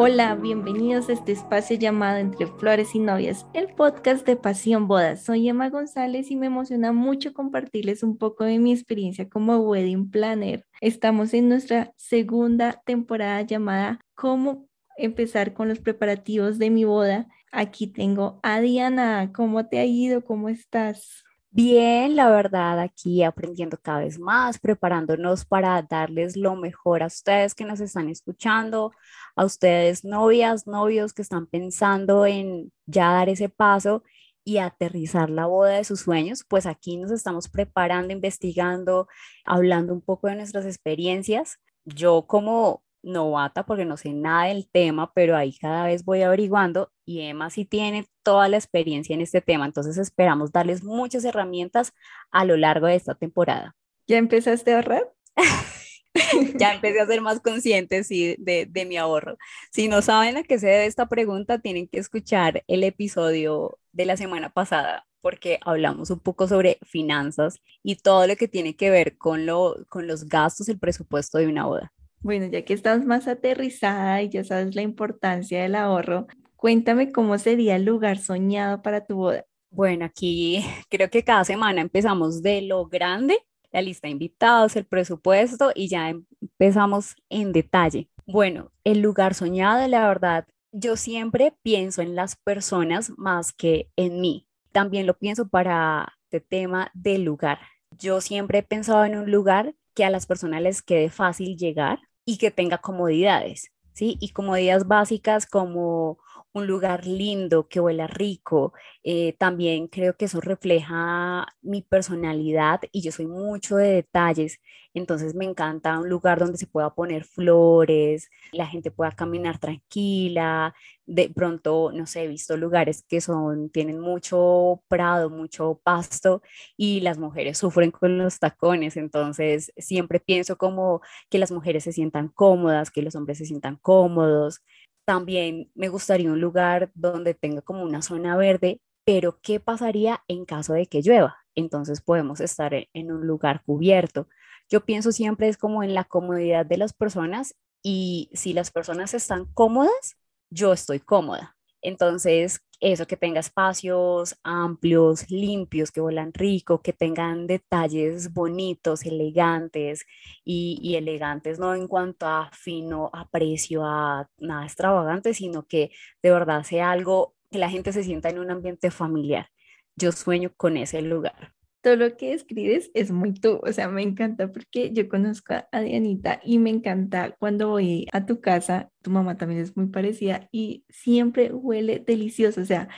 Hola, bienvenidos a este espacio llamado Entre Flores y Novias, el podcast de Pasión Bodas. Soy Emma González y me emociona mucho compartirles un poco de mi experiencia como wedding planner. Estamos en nuestra segunda temporada llamada Cómo empezar con los preparativos de mi boda. Aquí tengo a Diana. ¿Cómo te ha ido? ¿Cómo estás? Bien, la verdad, aquí aprendiendo cada vez más, preparándonos para darles lo mejor a ustedes que nos están escuchando, a ustedes novias, novios que están pensando en ya dar ese paso y aterrizar la boda de sus sueños, pues aquí nos estamos preparando, investigando, hablando un poco de nuestras experiencias. Yo como novata porque no sé nada del tema, pero ahí cada vez voy averiguando y Emma sí tiene toda la experiencia en este tema, entonces esperamos darles muchas herramientas a lo largo de esta temporada. ¿Ya empezaste a ahorrar? ya empecé a ser más consciente sí, de, de, mi ahorro. Si no saben a qué se debe esta pregunta, tienen que escuchar el episodio de la semana pasada porque hablamos un poco sobre finanzas y todo lo que tiene que ver con, lo, con los gastos, el presupuesto de una boda. Bueno, ya que estás más aterrizada y ya sabes la importancia del ahorro, cuéntame cómo sería el lugar soñado para tu boda. Bueno, aquí creo que cada semana empezamos de lo grande, la lista de invitados, el presupuesto y ya empezamos en detalle. Bueno, el lugar soñado, la verdad, yo siempre pienso en las personas más que en mí. También lo pienso para este tema del lugar. Yo siempre he pensado en un lugar que a las personas les quede fácil llegar y que tenga comodidades, ¿sí? Y comodidades básicas como un lugar lindo, que huela rico. Eh, también creo que eso refleja mi personalidad y yo soy mucho de detalles. Entonces me encanta un lugar donde se pueda poner flores, la gente pueda caminar tranquila. De pronto, no sé, he visto lugares que son, tienen mucho prado, mucho pasto y las mujeres sufren con los tacones. Entonces siempre pienso como que las mujeres se sientan cómodas, que los hombres se sientan cómodos. También me gustaría un lugar donde tenga como una zona verde, pero ¿qué pasaría en caso de que llueva? Entonces podemos estar e-, en un lugar cubierto. Yo pienso siempre es como en la comodidad de las personas y si las personas están cómodas, yo estoy cómoda. Entonces, eso que tenga espacios amplios, limpios, que vuelan rico, que tengan detalles bonitos, elegantes y, elegantes no en cuanto a fino, a precio, a nada extravagante, sino que de verdad sea algo que la gente se sienta en un ambiente familiar. Yo sueño con ese lugar todo lo que escribes es muy tú, o sea, me encanta porque yo conozco a Dianita y me encanta cuando voy a tu casa, tu mamá también es muy parecida y siempre huele delicioso, o sea,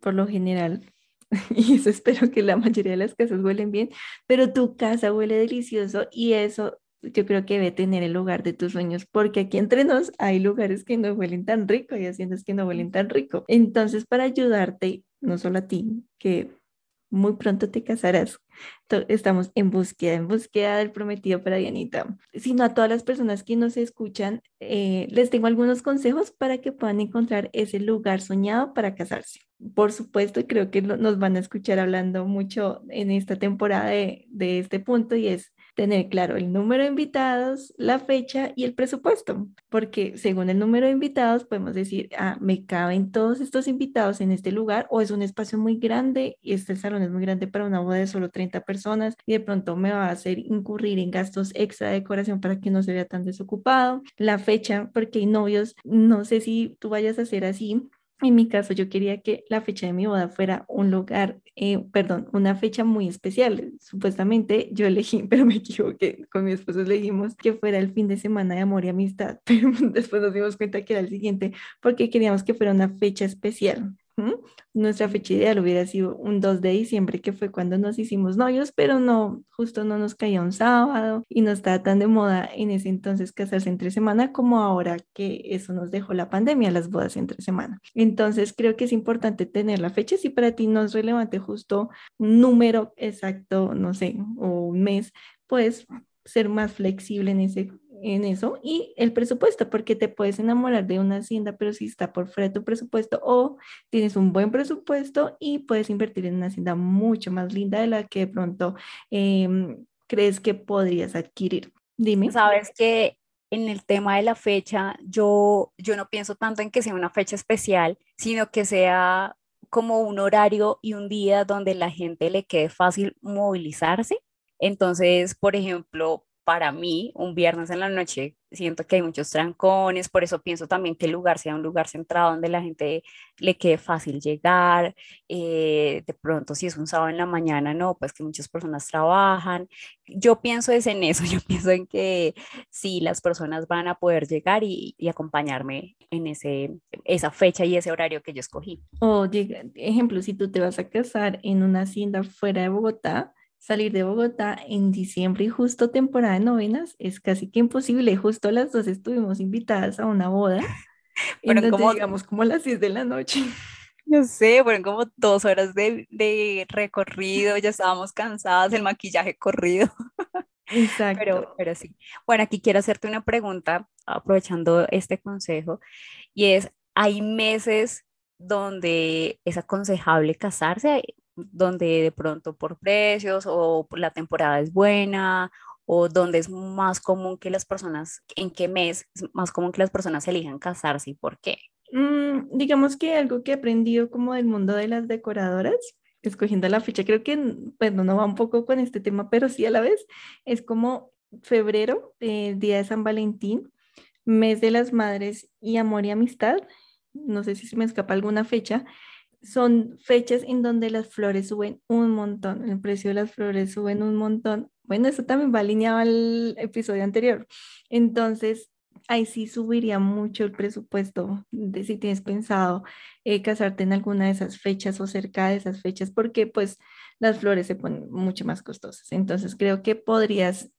por lo general, y eso espero que la mayoría de las casas huelen bien, pero tu casa huele delicioso y eso yo creo que debe tener el lugar de tus sueños, porque aquí entre nos hay lugares que no huelen tan rico y haciendas que no huelen tan rico. Entonces, para ayudarte, no solo a ti, que muy pronto te casarás. Estamos en búsqueda, en búsqueda del prometido para Dianita. Sino a todas las personas que nos escuchan, eh, les tengo algunos consejos para que puedan encontrar ese lugar soñado para casarse. Por supuesto, creo que nos van a escuchar hablando mucho en esta temporada de este punto y es tener claro el número de invitados, la fecha y el presupuesto, porque según el número de invitados podemos decir, ah, me caben todos estos invitados en este lugar o es un espacio muy grande y este salón es muy grande para una boda de solo 30 personas y de pronto me va a hacer incurrir en gastos extra de decoración para que no se vea tan desocupado. La fecha, porque hay novios, no sé si tú vayas a hacer así, en mi caso, yo quería que la fecha de mi boda fuera un lugar, eh, perdón, una fecha muy especial. Supuestamente yo elegí, pero me equivoqué. Con mi esposo elegimos que fuera el fin de semana de amor y amistad, pero después nos dimos cuenta que era el siguiente porque queríamos que fuera una fecha especial. Nuestra fecha ideal hubiera sido un 2 de diciembre, que fue cuando nos hicimos novios, pero no, justo no nos caía un sábado y no estaba tan de moda en ese entonces casarse entre semana como ahora que eso nos dejó la pandemia, las bodas entre semana. Entonces creo que es importante tener la fecha, si para ti no es relevante justo un número exacto, no sé, o un mes, pues ser más flexible en ese en eso y el presupuesto, porque te puedes enamorar de una hacienda, pero si está por fuera de tu presupuesto o tienes un buen presupuesto y puedes invertir en una hacienda mucho más linda de la que de pronto em, crees que podrías adquirir. Dime. Sabes que en el tema de la fecha, yo, yo no pienso tanto en que sea una fecha especial, sino que sea como un horario y un día donde la gente le quede fácil movilizarse. Entonces, por ejemplo, para mí, un viernes en la noche, siento que hay muchos trancones, por eso pienso también que el lugar sea un lugar centrado donde la gente le quede fácil llegar. Eh, de pronto, si es un sábado en la mañana, no, pues que muchas personas trabajan. Yo pienso es en eso, yo pienso en que sí, las personas van a poder llegar y, y acompañarme en ese, esa fecha y ese horario que yo escogí. O, ejemplo, si tú te vas a casar en una hacienda fuera de Bogotá, salir de Bogotá en diciembre y justo temporada de novenas es casi que imposible. Justo las dos estuvimos invitadas a una boda. Pero como digamos como a las 10 de la noche. No sé, fueron como dos horas de, de recorrido, ya estábamos cansadas, el maquillaje corrido. Exacto. Pero, pero sí. Bueno, aquí quiero hacerte una pregunta, aprovechando este consejo, y es, ¿hay meses donde es aconsejable casarse? Donde de pronto por precios o la temporada es buena o donde es más común que las personas, en qué mes es más común que las personas elijan casarse y por qué? Mm, digamos que algo que he aprendido como del mundo de las decoradoras, escogiendo la fecha, creo que, bueno, no va un poco con este tema, pero sí a la vez, es como febrero, eh, día de San Valentín, mes de las madres y amor y amistad, no sé si se me escapa alguna fecha, son fechas en donde las flores suben un montón, el precio de las flores suben un montón. Bueno, eso también va alineado al episodio anterior. Entonces, ahí sí subiría mucho el presupuesto de si tienes pensado eh, casarte en alguna de esas fechas o cerca de esas fechas, porque pues las flores se ponen mucho más costosas. Entonces, creo que podrías,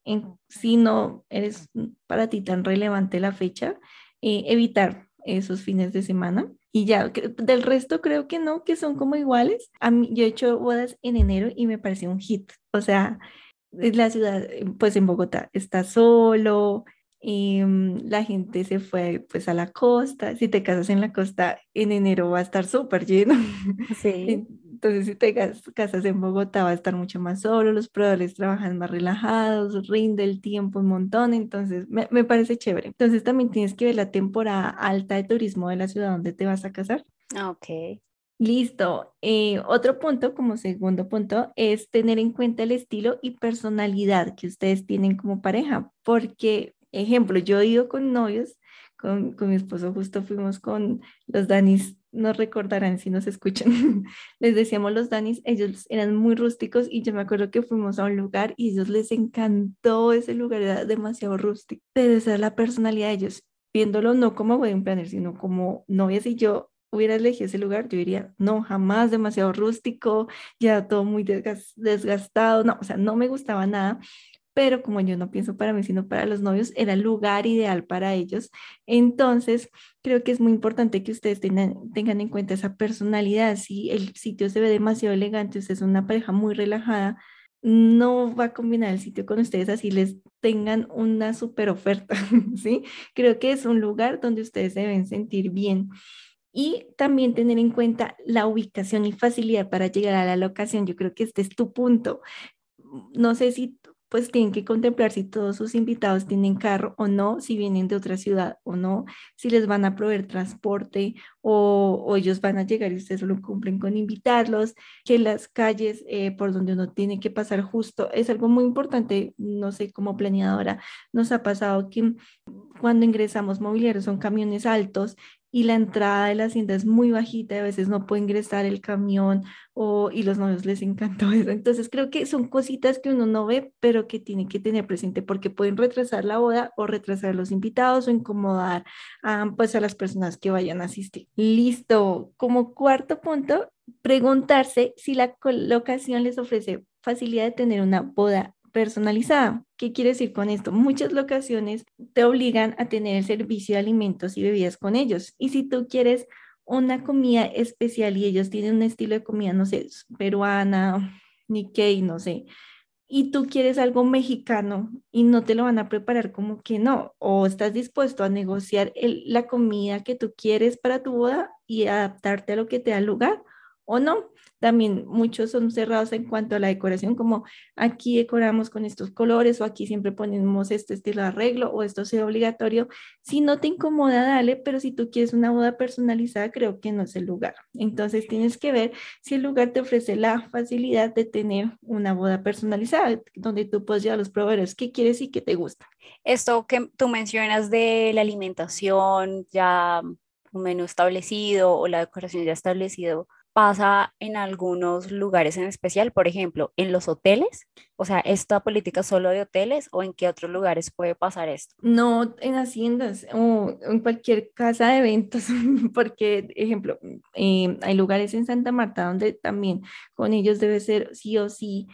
si no eres para ti tan relevante la fecha, eh, evitar esos fines de semana y ya, del resto creo que no, que son como iguales. A mí, yo he hecho bodas en enero y me pareció un hit. O sea, la ciudad, eh, pues en Bogotá, está solo, y, mm, la gente se fue pues a la costa. Si te casas en la costa, en enero va a estar súper lleno. Sí. Entonces, si te casas en Bogotá, va a estar mucho más solo, los proveedores trabajan más relajados, rinde el tiempo un montón, entonces me, me parece chévere. Entonces, también tienes que ver la temporada alta de turismo de la ciudad donde te vas a casar. Ah, ok. Listo. Eh, otro punto, como segundo punto, es tener en cuenta el estilo y personalidad que ustedes tienen como pareja, porque, ejemplo, yo he ido con novios, con, con mi esposo justo fuimos con los Danis no recordarán si nos escuchan, les decíamos los Danis, ellos eran muy rústicos y yo me acuerdo que fuimos a un lugar y a ellos les encantó ese lugar, era demasiado rústico, pero esa es la personalidad de ellos, viéndolo no como wedding planner, sino como novias. Y yo hubiera elegido ese lugar, yo diría, no, jamás demasiado rústico, ya todo muy desgastado, no, o sea, no me gustaba nada, pero como yo no pienso para mí, sino para los novios, era el lugar ideal para ellos. Entonces, creo que es muy importante que ustedes tengan, tengan en cuenta esa personalidad. Si el sitio se ve demasiado elegante, usted es una pareja muy relajada, no va a combinar el sitio con ustedes así les tengan una super oferta, ¿sí? Creo que es un lugar donde ustedes deben sentir bien. Y también tener en cuenta la ubicación y facilidad para llegar a la locación. Yo creo que este es tu punto. No sé si pues tienen que contemplar si todos sus invitados tienen carro o no, si vienen de otra ciudad o no, si les van a proveer transporte o, ellos van a llegar y ustedes solo cumplen con invitarlos, que las calles eh, por donde uno tiene que pasar justo es algo muy importante, no sé, como planeadora, nos ha pasado que cuando ingresamos mobiliarios son camiones altos y la entrada de la hacienda es muy bajita y a veces no puede ingresar el camión o, y los novios les encantó eso. Entonces creo que son cositas que uno no ve, pero que tiene que tener presente porque pueden retrasar la boda o retrasar los invitados o incomodar a, pues, a las personas que vayan a asistir. Listo. Como cuarto punto, preguntarse si la colocación les ofrece facilidad de tener una boda personalizada. ¿Qué quiere decir con esto? Muchas locaciones te obligan a tener el servicio de alimentos y bebidas con ellos. Y si tú quieres una comida especial y ellos tienen un estilo de comida, no sé, peruana, Nikkei, no sé, y tú quieres algo mexicano y no te lo van a preparar como que no, o estás dispuesto a negociar la comida que tú quieres para tu boda y adaptarte a lo que te da lugar, o no. También muchos son cerrados en cuanto a la decoración, como aquí decoramos con estos colores o aquí siempre ponemos este estilo de arreglo o esto sea obligatorio. Si no te incomoda, dale, pero si tú quieres una boda personalizada, creo que no es el lugar. Entonces tienes que ver si el lugar te ofrece la facilidad de tener una boda personalizada, donde tú puedes llevar los proveedores que quieres y que te gusta. Esto que tú mencionas de la alimentación ya un menú establecido o la decoración ya establecido, pasa en algunos lugares en especial, por ejemplo, en los hoteles, o sea, ¿esta política solo de hoteles o en qué otros lugares puede pasar esto? No, en haciendas o en cualquier casa de eventos, porque, ejemplo, eh, hay lugares en Santa Marta donde también con ellos debe ser sí o sí,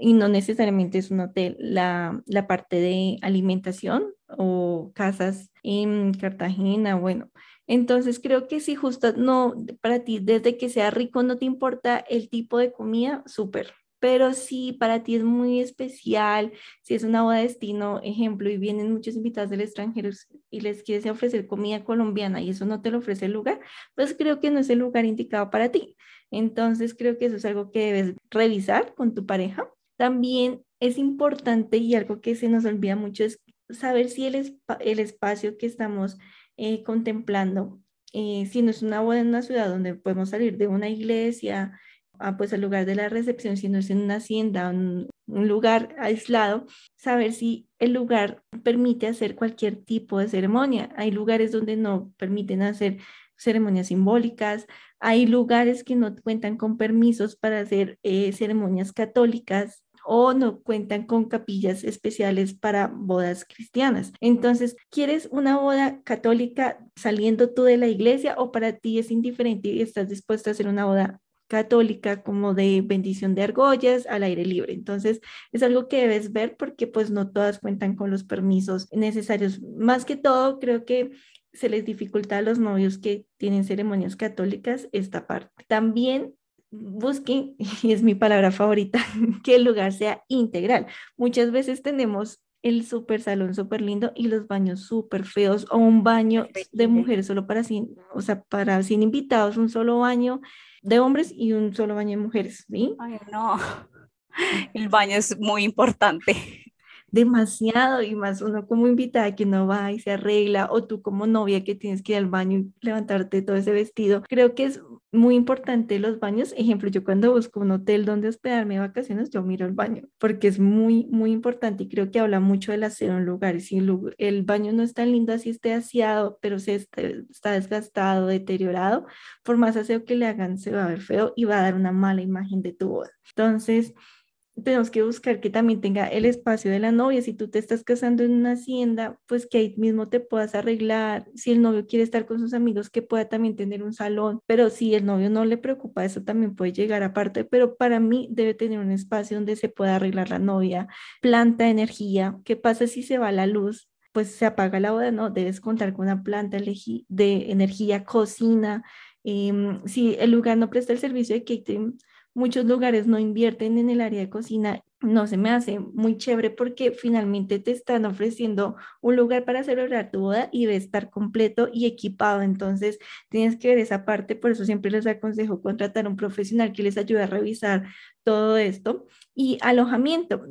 y no necesariamente es un hotel, la, la parte de alimentación o casas en Cartagena, bueno, entonces creo que si justo no, para ti, desde que sea rico no te importa el tipo de comida, súper. Pero si para ti es muy especial, si es una boda de destino, ejemplo, y vienen muchos invitados del extranjero y les quieres ofrecer comida colombiana y eso no te lo ofrece el lugar, pues creo que no es el lugar indicado para ti. Entonces creo que eso es algo que debes revisar con tu pareja. También es importante y algo que se nos olvida mucho es saber si el, el espacio que estamos eh, contemplando eh, si no es una boda en una ciudad donde podemos salir de una iglesia a, pues al lugar de la recepción, si no es en una hacienda, un, un lugar aislado, saber si el lugar permite hacer cualquier tipo de ceremonia. Hay lugares donde no permiten hacer ceremonias simbólicas, hay lugares que no cuentan con permisos para hacer eh, ceremonias católicas o no cuentan con capillas especiales para bodas cristianas. Entonces, ¿quieres una boda católica saliendo tú de la iglesia o para ti es indiferente y estás dispuesta a hacer una boda católica como de bendición de argollas al aire libre. Entonces, es algo que debes ver porque pues no todas cuentan con los permisos necesarios. Más que todo, creo que se les dificulta a los novios que tienen ceremonias católicas esta parte. También busquen, y es mi palabra favorita, que el lugar sea integral. Muchas veces tenemos el super salón súper lindo y los baños súper feos o un baño de mujeres solo para sin, o sea, para sin invitados, un solo baño de hombres y un solo baño de mujeres, ¿sí? Ay, no, el baño es muy importante. Demasiado y más uno como invitada que no va y se arregla o tú como novia que tienes que ir al baño y levantarte todo ese vestido. Creo que es muy importante los baños. Ejemplo, yo cuando busco un hotel donde hospedarme de vacaciones, yo miro el baño, porque es muy, muy importante y creo que habla mucho del aseo en lugares. Si el, baño no es tan lindo, así esté aseado, pero se está, desgastado, deteriorado, por más aseo que le hagan, se va a ver feo y va a dar una mala imagen de tu boda. Entonces, tenemos que buscar que también tenga el espacio de la novia. Si tú te estás casando en una hacienda, pues que ahí mismo te puedas arreglar. Si el novio quiere estar con sus amigos, que pueda también tener un salón. Pero si el novio no le preocupa, eso también puede llegar aparte. Pero para mí debe tener un espacio donde se pueda arreglar la novia, planta energía. ¿Qué pasa si se va la luz? Pues se apaga la boda, no, debes contar con una planta de energía, cocina. Em, si el lugar no presta el servicio de catering, muchos lugares no invierten en el área de cocina, no se me hace muy chévere porque finalmente te están ofreciendo un lugar para celebrar tu boda y de estar completo y equipado. Entonces, tienes que ver esa parte, por eso siempre les aconsejo contratar un profesional que les ayude a revisar todo esto. Y alojamiento,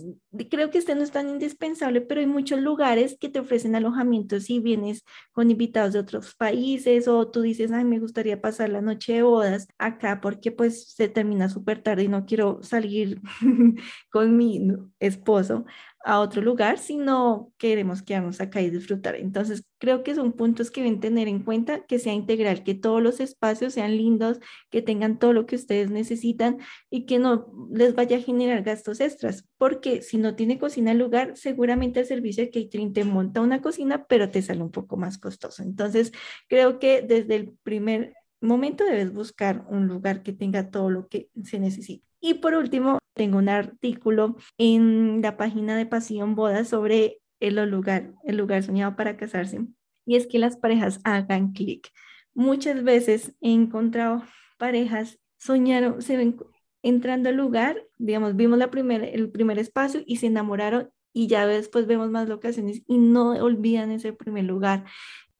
creo que este no es tan indispensable, pero hay muchos lugares que te ofrecen alojamiento si vienes con invitados de otros países o tú dices, ay, me gustaría pasar la noche de bodas acá porque pues se termina súper tarde y no quiero salir con mi esposo a otro lugar, sino queremos quedarnos acá y disfrutar. Entonces, creo que son puntos que deben tener en cuenta, que sea integral, que todos los espacios sean lindos, que tengan todo lo que ustedes necesitan y que no les vaya a generar gastos extras, porque si no tiene cocina el lugar, seguramente el servicio de catering te monta una cocina, pero te sale un poco más costoso. Entonces, creo que desde el primer momento debes buscar un lugar que tenga todo lo que se necesita. Y por último, tengo un artículo en la página de Pasión Boda sobre el lugar, el lugar soñado para casarse. Y es que las parejas hagan clic. Muchas veces he encontrado parejas soñaron, se ven entrando al lugar, digamos, vimos la primera, el primer espacio y se enamoraron y ya después vemos más locaciones y no olvidan ese primer lugar.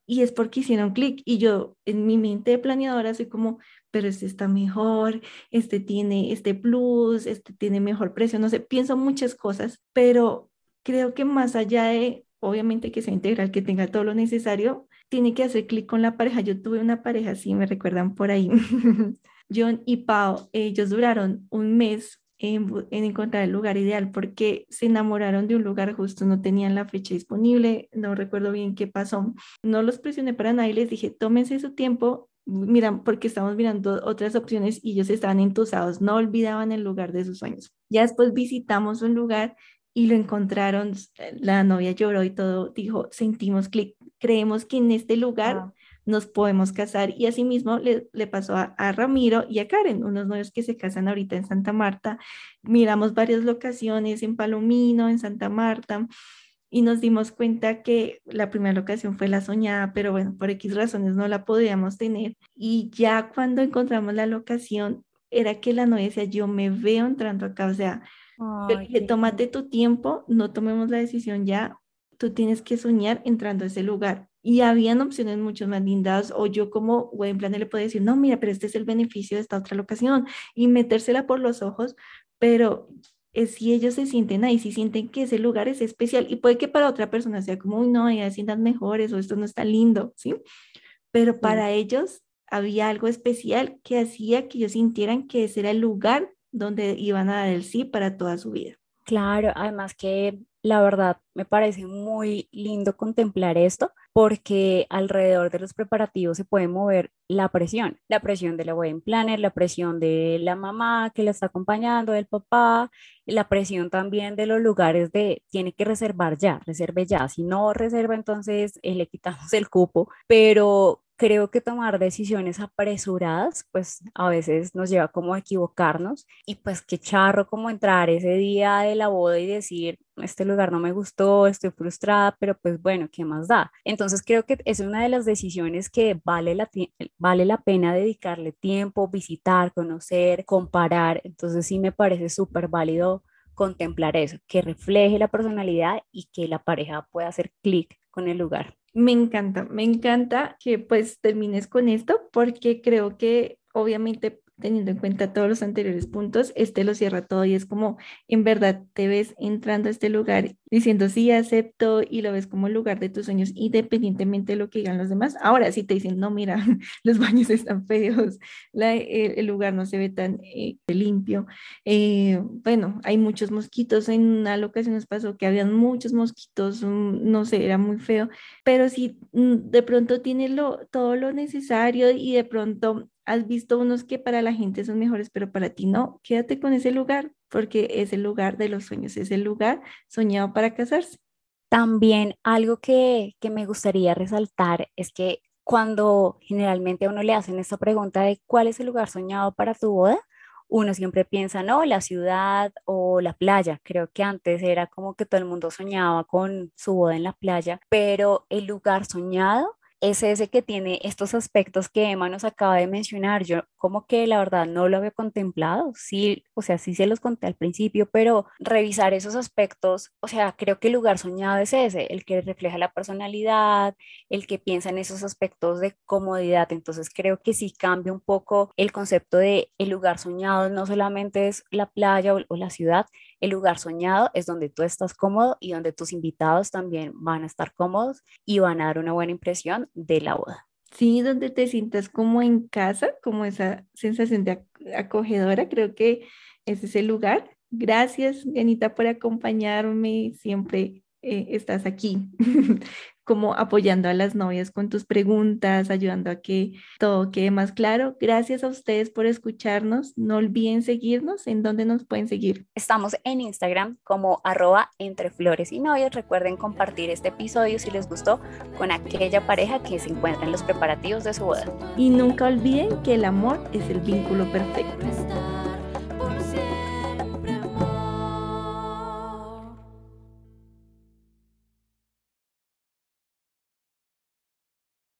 Y es porque hicieron clic y yo en mi mente de planeadora soy como, pero este está mejor, este tiene este plus, este tiene mejor precio, no sé, pienso muchas cosas, pero creo que más allá de, obviamente que sea integral, que tenga todo lo necesario, tiene que hacer clic con la pareja. Yo tuve una pareja así, me recuerdan por ahí. John y Pau, ellos duraron un mes en, encontrar el lugar ideal porque se enamoraron de un lugar justo, no tenían la fecha disponible, no recuerdo bien qué pasó. No los presioné para nada y les dije, tómense su tiempo, miran, porque estamos mirando otras opciones y ellos estaban entusados, no olvidaban el lugar de sus sueños. Ya después visitamos un lugar y lo encontraron, la novia lloró y todo, dijo, sentimos clic, creemos que en este lugar nos podemos casar. Y asimismo le, le pasó a, a, Ramiro y a Karen, unos novios que se casan ahorita en Santa Marta. Miramos varias locaciones en Palomino, en Santa Marta, y nos dimos cuenta que la primera locación fue la soñada, pero bueno, por X razones no la podíamos tener. Y ya cuando encontramos la locación, era que la novia decía, yo me veo entrando acá, o sea, que tómate tu tiempo, no tomemos la decisión ya, tú tienes que soñar entrando a ese lugar y habían opciones mucho más lindas o yo como buen plan le puedo decir, no, mira, pero este es el beneficio de esta otra locación y metérsela por los ojos, pero es si ellos se sienten ahí, si sienten que ese lugar es especial y puede que para otra persona sea como, uy, no, ya sientan mejores o esto no está lindo, ¿sí? Pero para ellos había algo especial que hacía que ellos sintieran que ese era el lugar donde iban a dar el sí para toda su vida. Claro, además que la verdad me parece muy lindo contemplar esto porque alrededor de los preparativos se puede mover la presión, la presión de la wedding planner, la presión de la mamá que la está acompañando, del papá, la presión también de los lugares de tiene que reservar ya, reserve ya, si no reserva entonces eh, le quitamos el cupo, pero creo que tomar decisiones apresuradas, pues a veces nos lleva como a equivocarnos y pues qué charro como entrar ese día de la boda y decir, este lugar no me gustó, estoy frustrada, pero pues bueno, ¿qué más da? Entonces creo que es una de las decisiones que vale la, vale la pena dedicarle tiempo, visitar, conocer, comparar. Entonces sí me parece súper válido contemplar eso, que refleje la personalidad y que la pareja pueda hacer clic con el lugar. Me encanta, me encanta que pues termines con esto porque creo que obviamente teniendo en cuenta todos los anteriores puntos, este lo cierra todo y es como, en verdad, te ves entrando a este lugar diciendo, sí, acepto y lo ves como el lugar de tus sueños, independientemente de lo que digan los demás. Ahora, si te dicen, no, mira, los baños están feos, el, lugar no se ve tan eh, limpio, eh, bueno, hay muchos mosquitos, en una ocasión nos pasó que habían muchos mosquitos, no sé, era muy feo, pero si mm, de pronto tiene lo, todo lo necesario y de pronto has visto unos que para la gente son mejores, pero para ti no, quédate con ese lugar, porque es el lugar de los sueños, es el lugar soñado para casarse. También algo que, que me gustaría resaltar es que cuando generalmente a uno le hacen esta pregunta de cuál es el lugar soñado para tu boda, uno siempre piensa, no, la ciudad o la playa. Creo que antes era como que todo el mundo soñaba con su boda en la playa, pero el lugar soñado es ese que tiene estos aspectos que Emma nos acaba de mencionar. Yo como que la verdad no lo había contemplado, sí, o sea, sí se los conté al principio, pero revisar esos aspectos, o sea, creo que el lugar soñado es ese, el que refleja la personalidad, el que piensa en esos aspectos de comodidad. Entonces creo que sí cambia un poco el concepto de el lugar soñado, no solamente es la playa o, o la ciudad, el lugar soñado es donde tú estás cómodo y donde tus invitados también van a estar cómodos y van a dar una buena impresión de la boda. Sí, donde te sientas como en casa, como esa sensación de acogedora, creo que ese es el lugar. Gracias, Anita, por acompañarme. Siempre eh, estás aquí como apoyando a las novias con tus preguntas, ayudando a que todo quede más claro. Gracias a ustedes por escucharnos. No olviden seguirnos. ¿En dónde nos pueden seguir? Estamos en Instagram como arroba entre flores y novias. Recuerden compartir este episodio si les gustó con aquella pareja que se encuentra en los preparativos de su boda. Y nunca olviden que el amor es el vínculo perfecto.